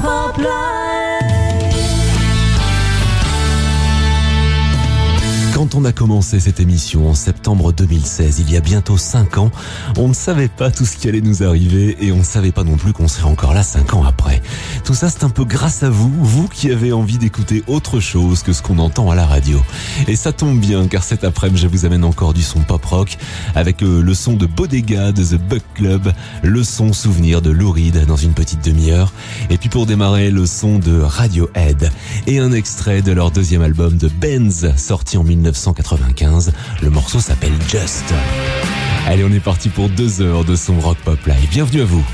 Poplar. On a commencé cette émission en septembre 2016, il y a bientôt 5 ans, on ne savait pas tout ce qui allait nous arriver et on ne savait pas non plus qu'on serait encore là 5 ans après. Tout ça, c'est un peu grâce à vous, vous qui avez envie d'écouter autre chose que ce qu'on entend à la radio. Et ça tombe bien car cet après-midi, je vous amène encore du son pop rock avec euh, le son de Bodega de The Buck Club, le son souvenir de Lou Reed dans une petite demi-heure et puis pour démarrer, le son de Radiohead et un extrait de leur deuxième album de Benz sorti en 19 1995. Le morceau s'appelle Just. Allez, on est parti pour deux heures de son rock pop live. Bienvenue à vous.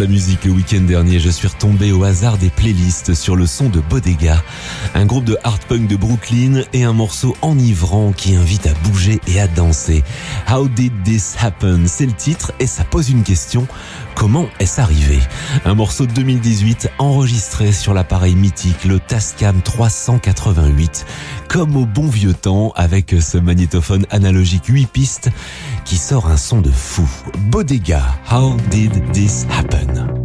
La musique le week-end dernier, je suis retombé au hasard des playlists sur le son de Bodega, un groupe de hard punk de Brooklyn et un morceau enivrant qui invite à bouger et à danser. How did this happen? C'est le titre et ça pose une question. Comment est-ce arrivé? Un morceau de 2018 enregistré sur l'appareil mythique, le Tascam 388, comme au bon vieux temps avec ce magnétophone analogique 8 pistes qui sort un son de fou. Bodega, How did this happen?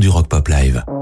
This is not another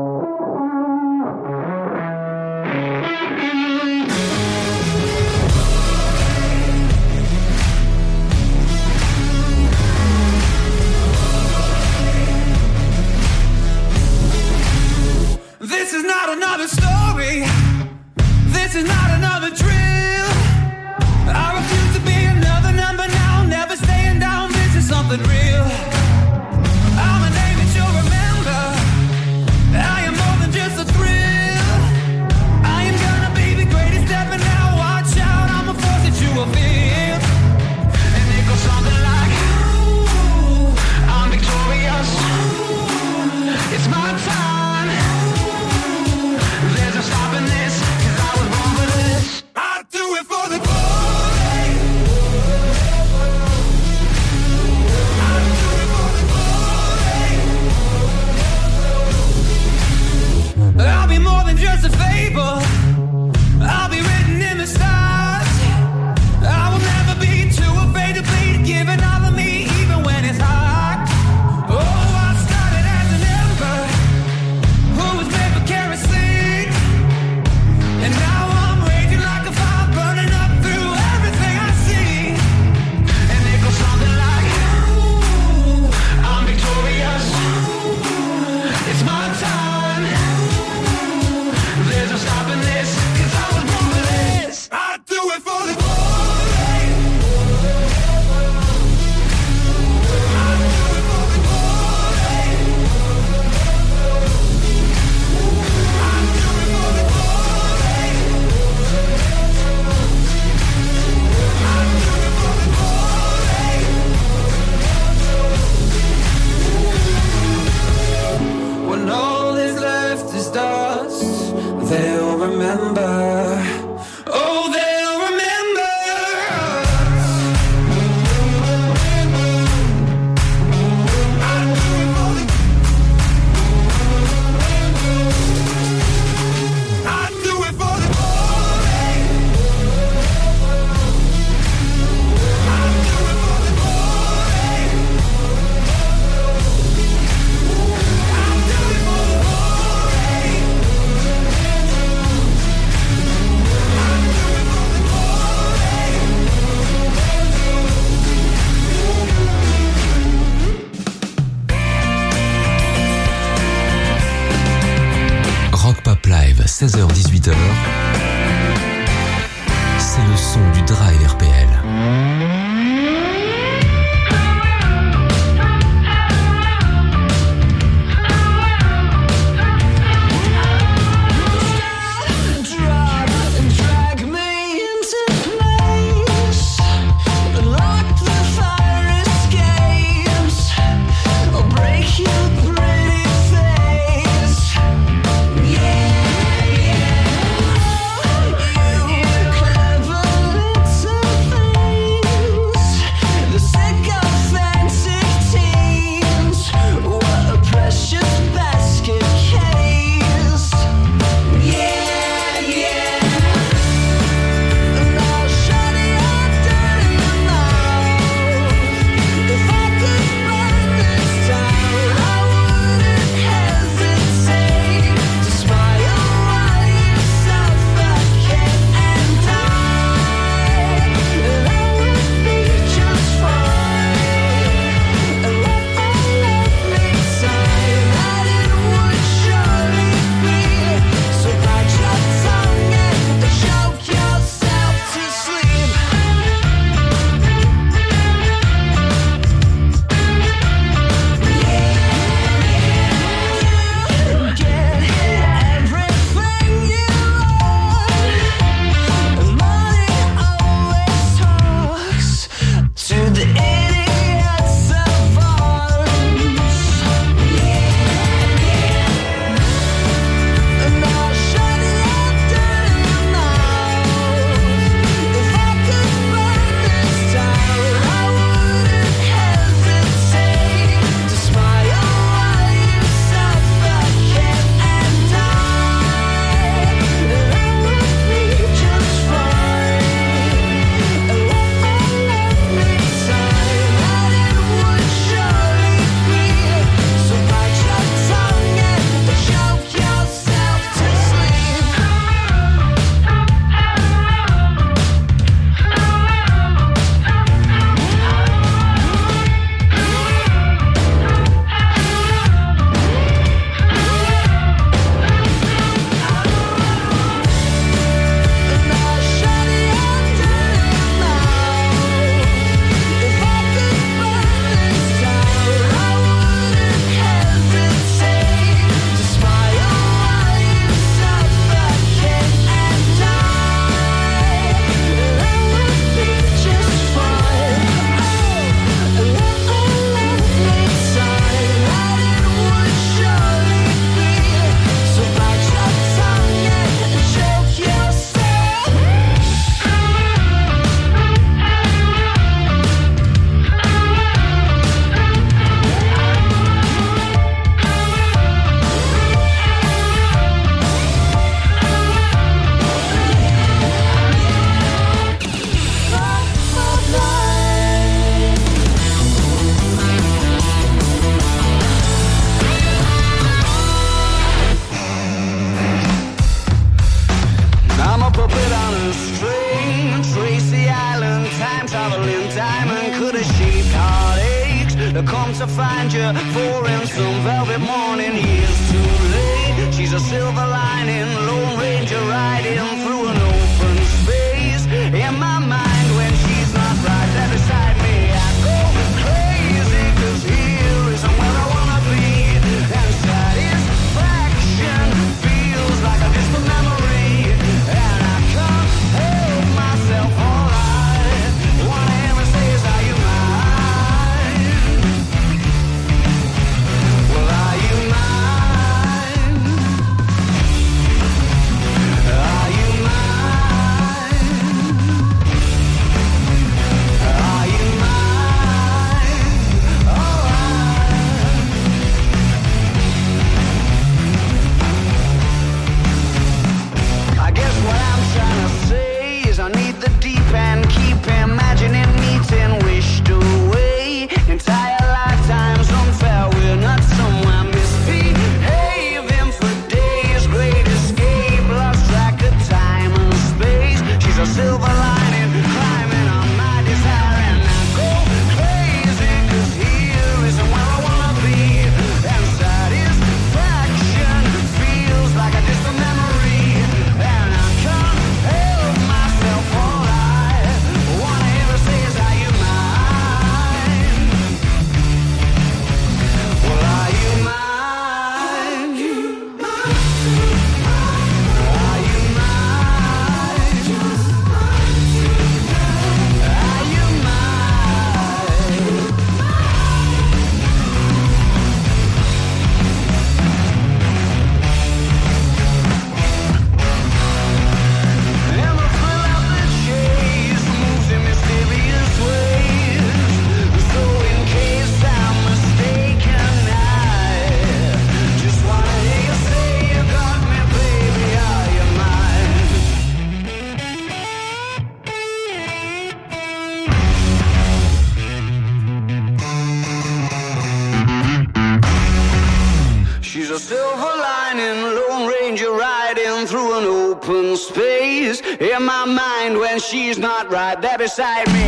that beside me.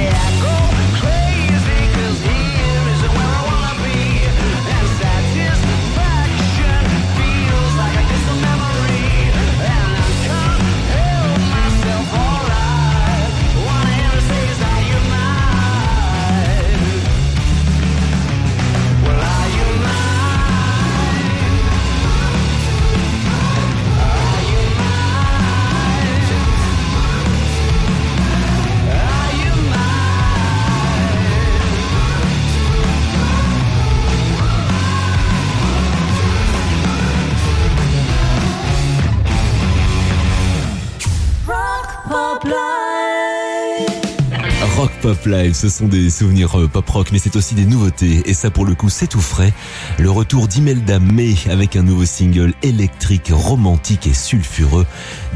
Ce sont des souvenirs euh, pop rock, mais c'est aussi des nouveautés. Et ça, pour le coup, c'est tout frais. Le retour d'Imelda May avec un nouveau single électrique, romantique et sulfureux,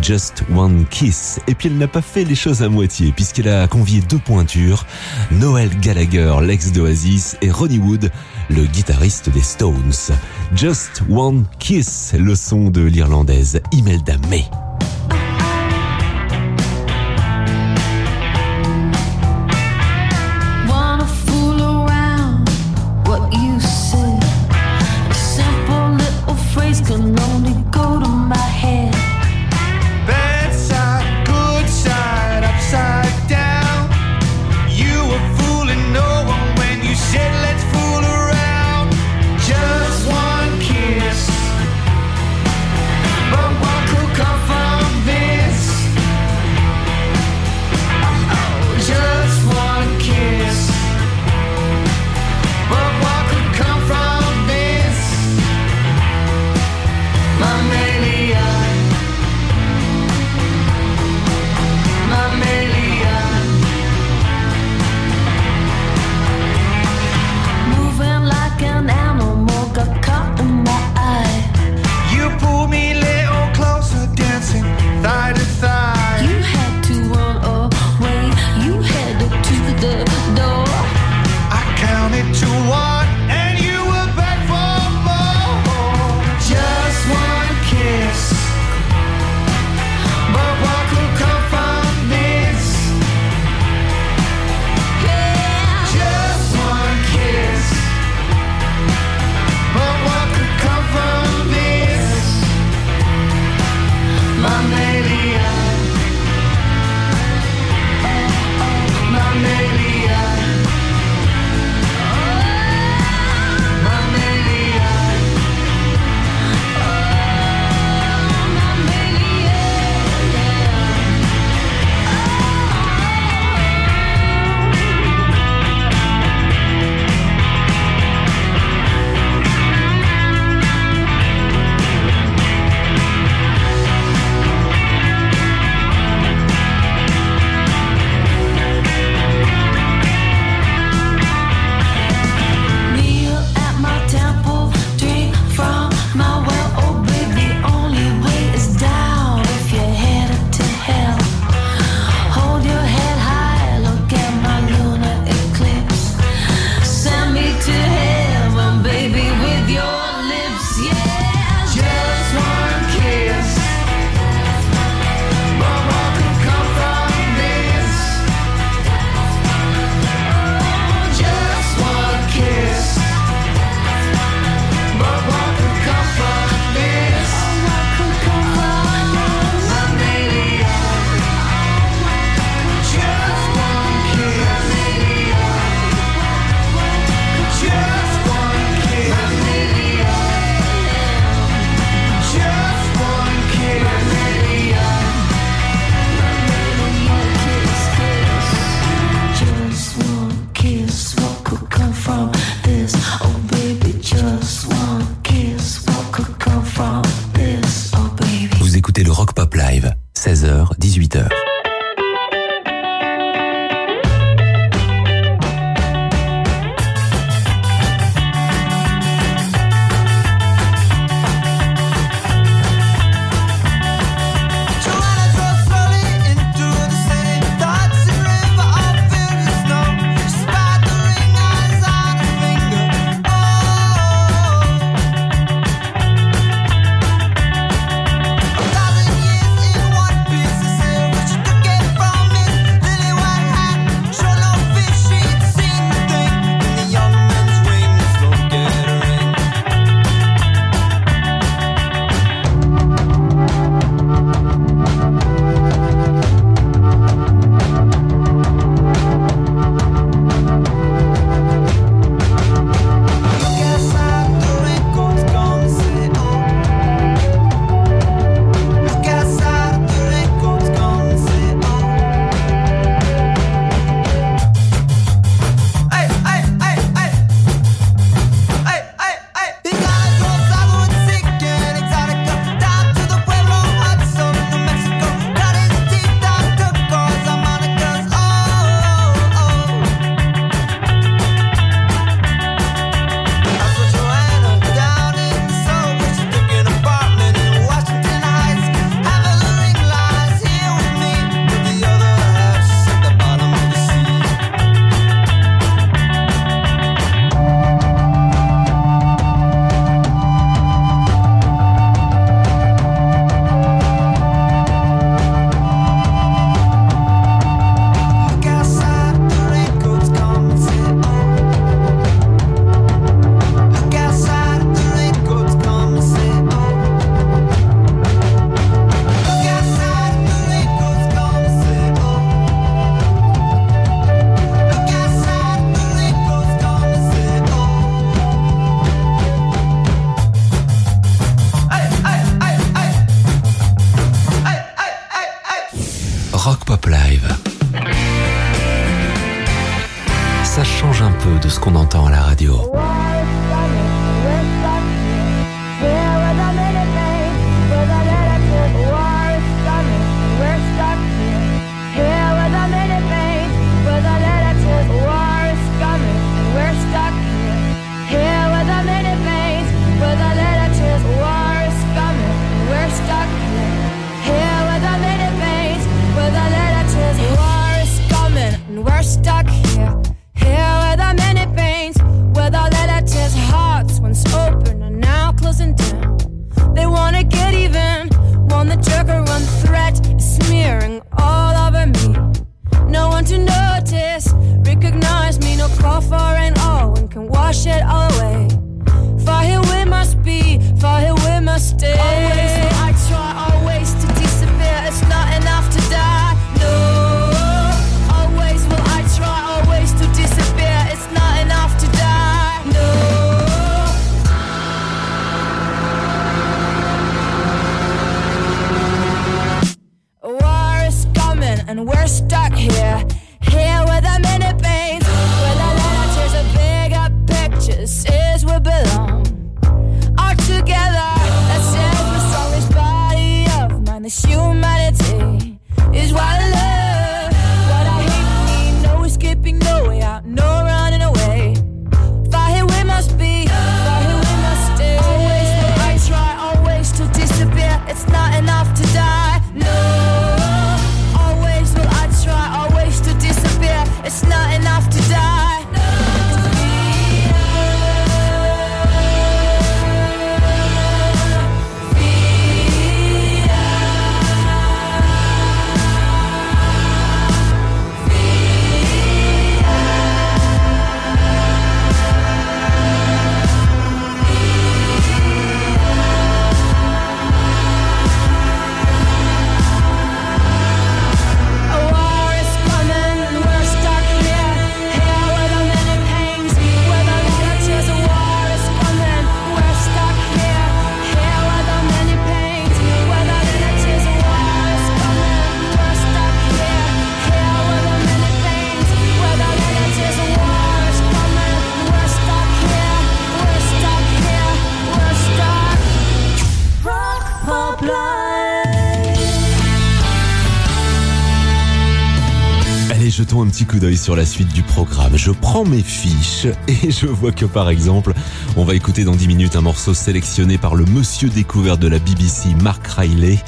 Just One Kiss. Et puis elle n'a pas fait les choses à moitié, puisqu'elle a convié deux pointures, Noel Gallagher, l'ex d'Oasis, et Ronnie Wood, le guitariste des Stones. Just One Kiss, le son de l'Irlandaise Imelda May. Sur la suite du programme. Je prends mes fiches et je vois que par exemple, on va écouter dans 10 minutes un morceau sélectionné par le monsieur découvert de la BBC, Mark Riley.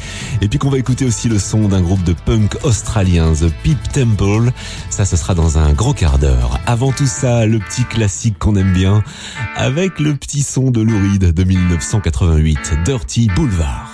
Et puis qu'on va écouter aussi le son d'un groupe de punk australien, The Peep Temple. Ça, ce sera dans un gros quart d'heure. Avant tout ça, le petit classique qu'on aime bien, avec le petit son de Louride de 1988, Dirty Boulevard.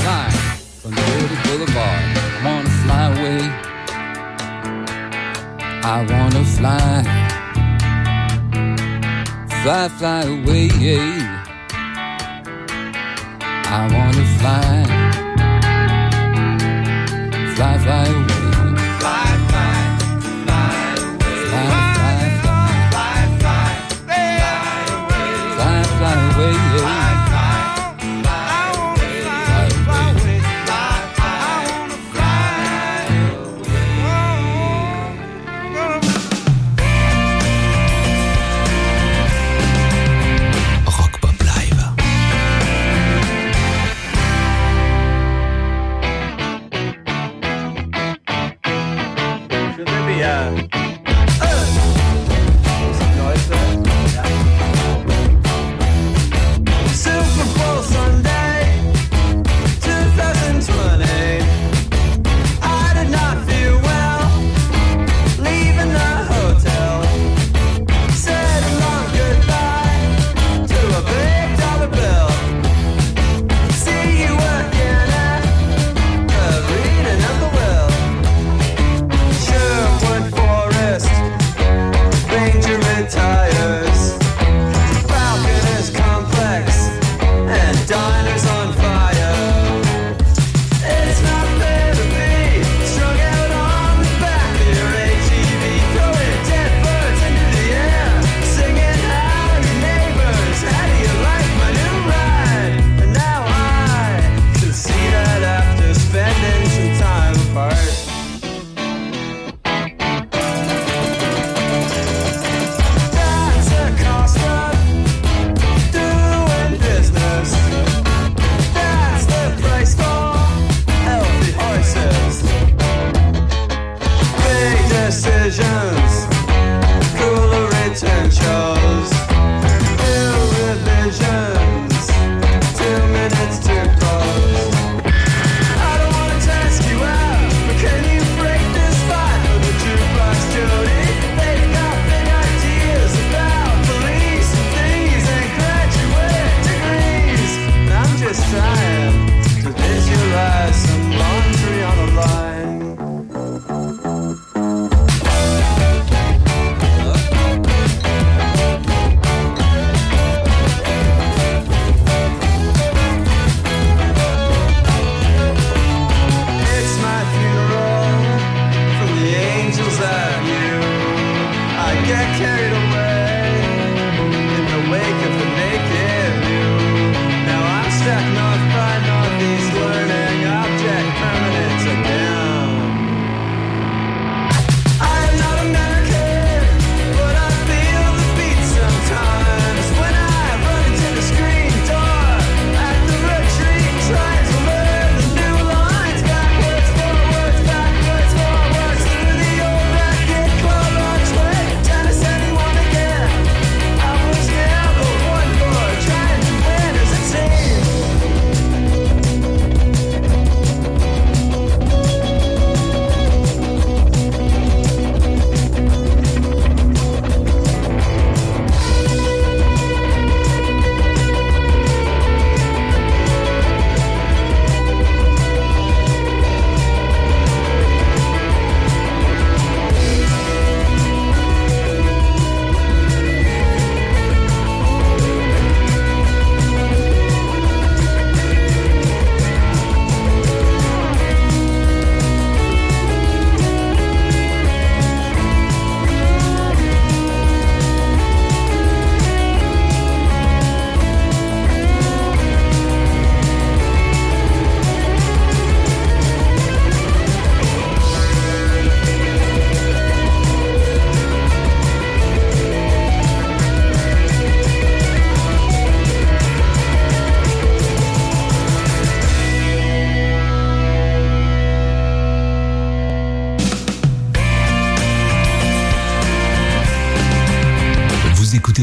the boulevard. I want to fly away. I want to fly fly, fly away. I wanna fly, fly, fly away. Bye.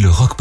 le rock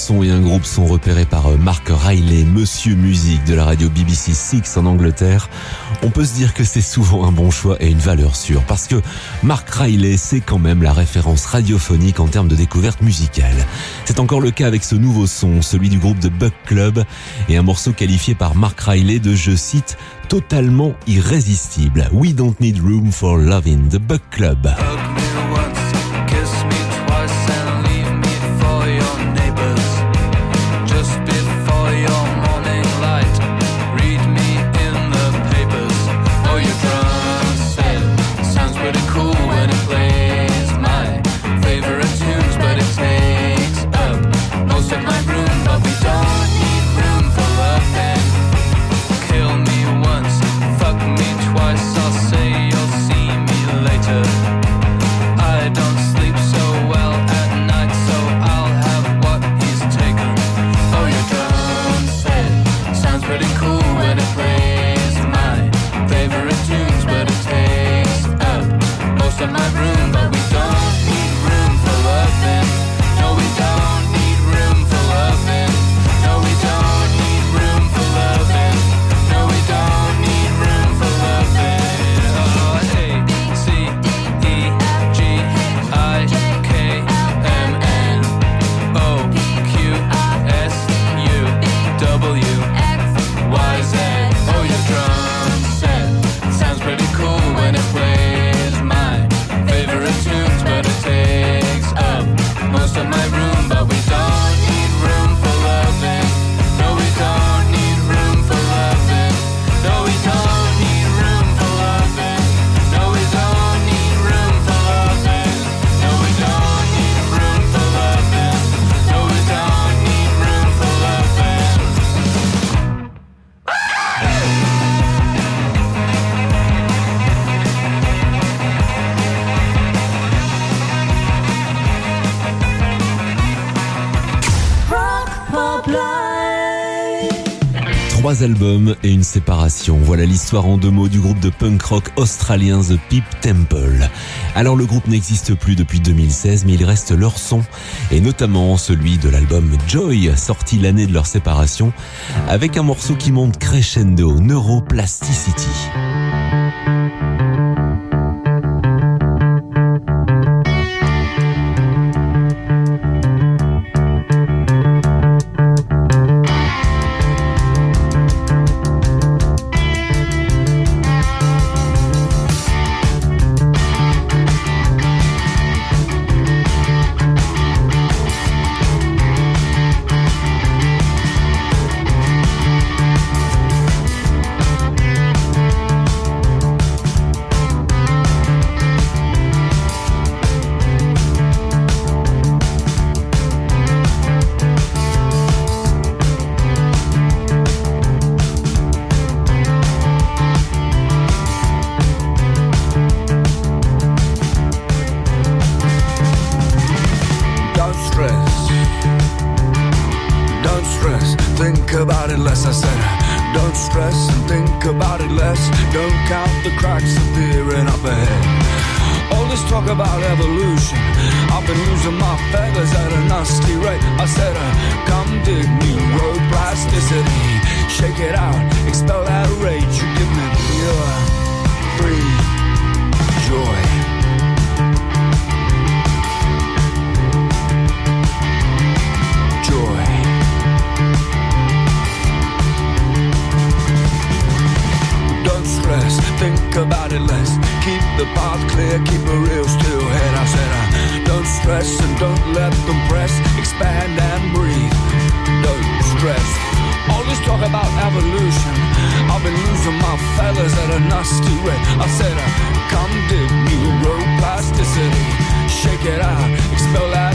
son et un groupe sont repérés par euh, Mark Riley, monsieur musique de la radio BBC Six en Angleterre, on peut se dire que c'est souvent un bon choix et une valeur sûre parce que Mark Riley, c'est quand même la référence radiophonique en termes de découverte musicale. C'est encore le cas avec ce nouveau son, celui du groupe de Buck Club et un morceau qualifié par Mark Riley de, je cite, totalement irrésistible. We don't need room for loving the Buck Club. Trois albums et une séparation. Voilà l'histoire en deux mots du groupe de punk rock australien The Peep Temple. Alors le groupe n'existe plus depuis 2016 mais il reste leur son et notamment celui de l'album Joy sorti l'année de leur séparation avec un morceau qui monte crescendo, Neuroplasticity. Path clear, keep a real still head. I said, uh, don't stress and don't let them press. Expand and breathe. Don't stress. All this talk about evolution. I've been losing my feathers at a nasty rate. I said, uh, come dig plasticity. Shake it out, expel that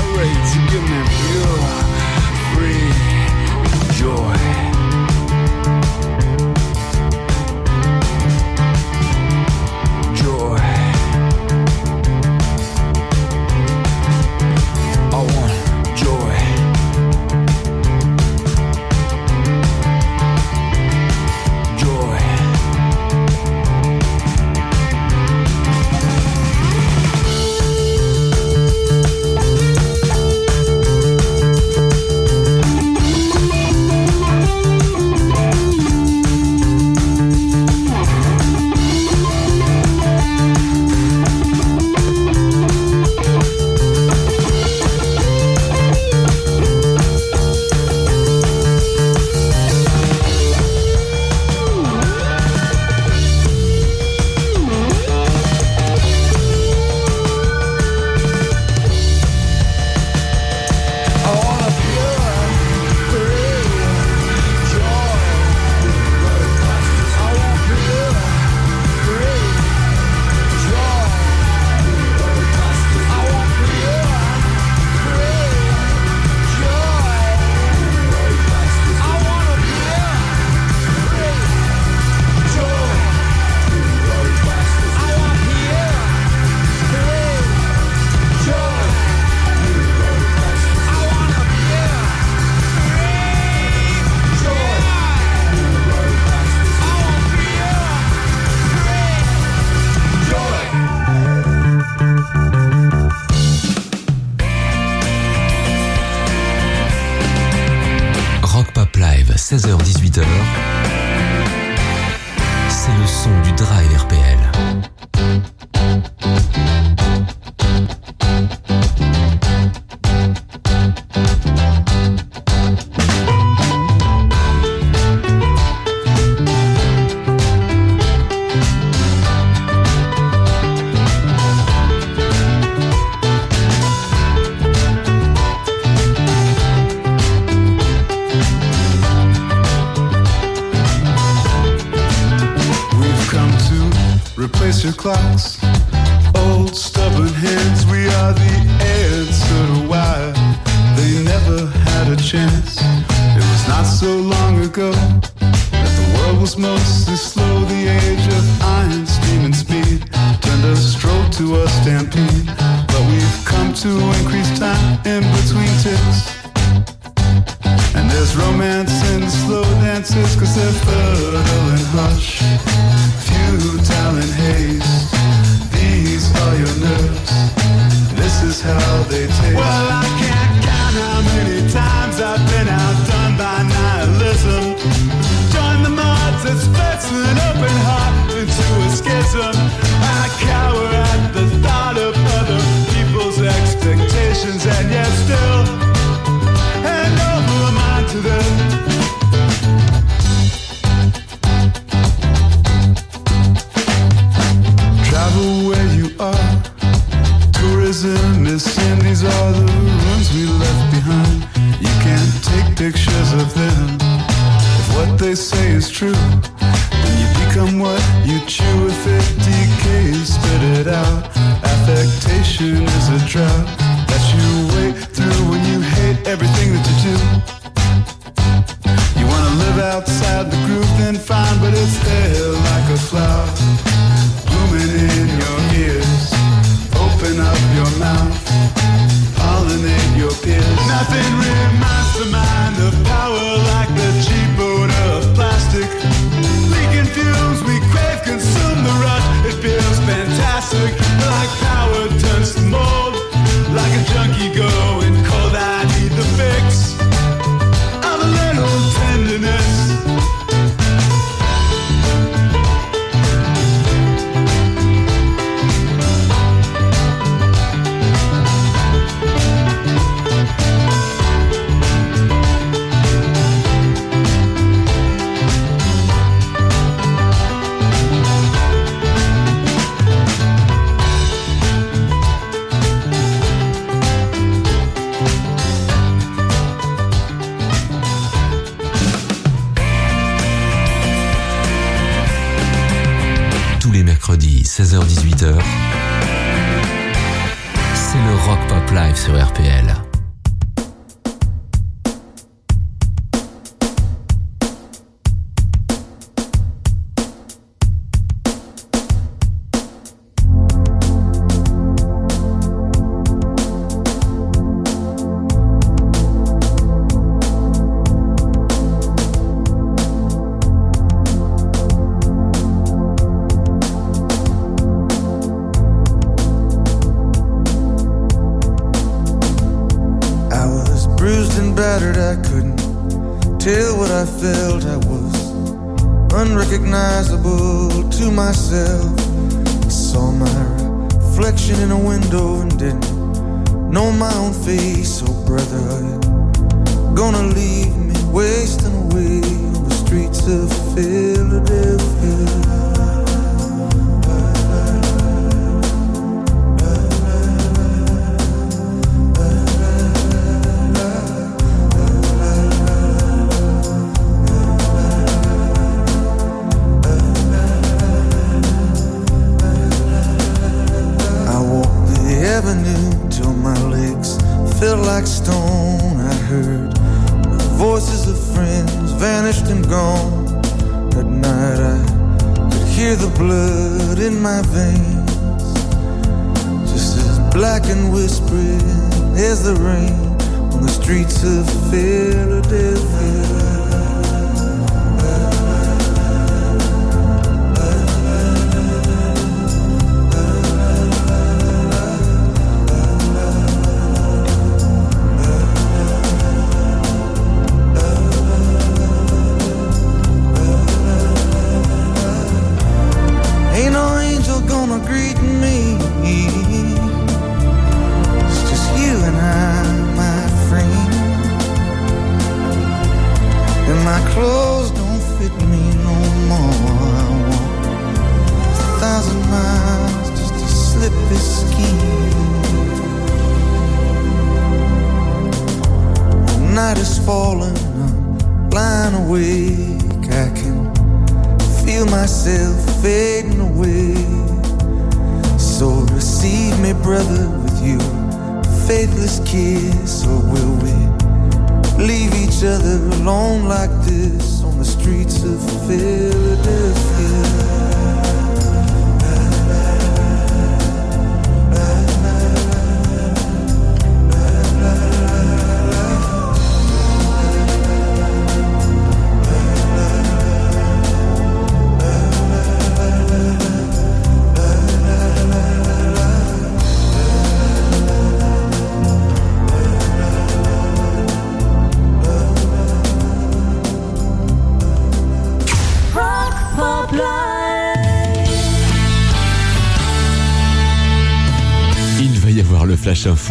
emotions and yeah.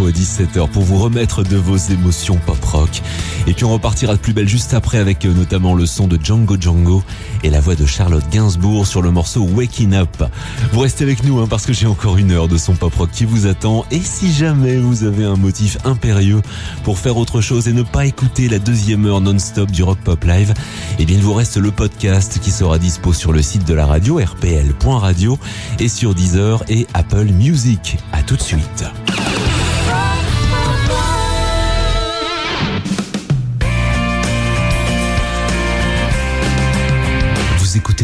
À 17h pour vous remettre de vos émotions pop-rock. Et puis on repartira de plus belle juste après avec euh, notamment le son de Django Django et la voix de Charlotte Gainsbourg sur le morceau Waking Up. Vous restez avec nous hein, parce que j'ai encore une heure de son pop-rock qui vous attend. Et si jamais vous avez un motif impérieux pour faire autre chose et ne pas écouter la deuxième heure non-stop du Rock Pop Live, eh bien il vous reste le podcast qui sera dispo sur le site de la radio rpl.radio et sur Deezer et Apple Music. À tout de suite.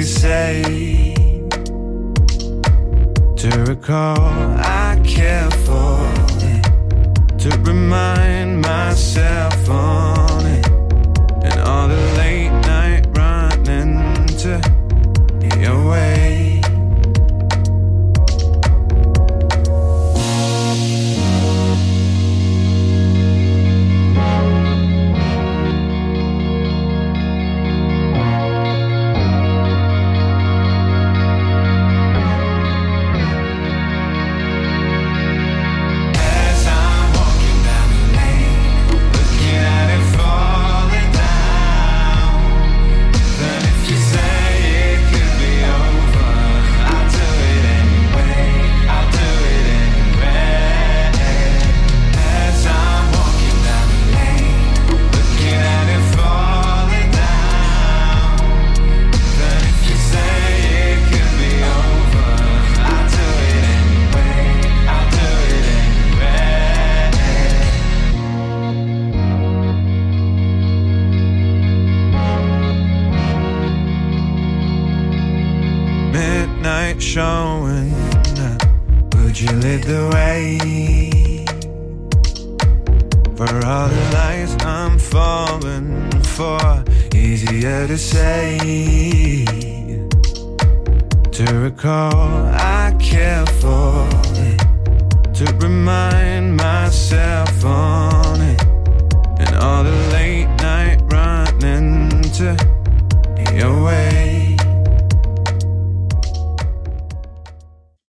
You say. To recall, I care for. To remind myself on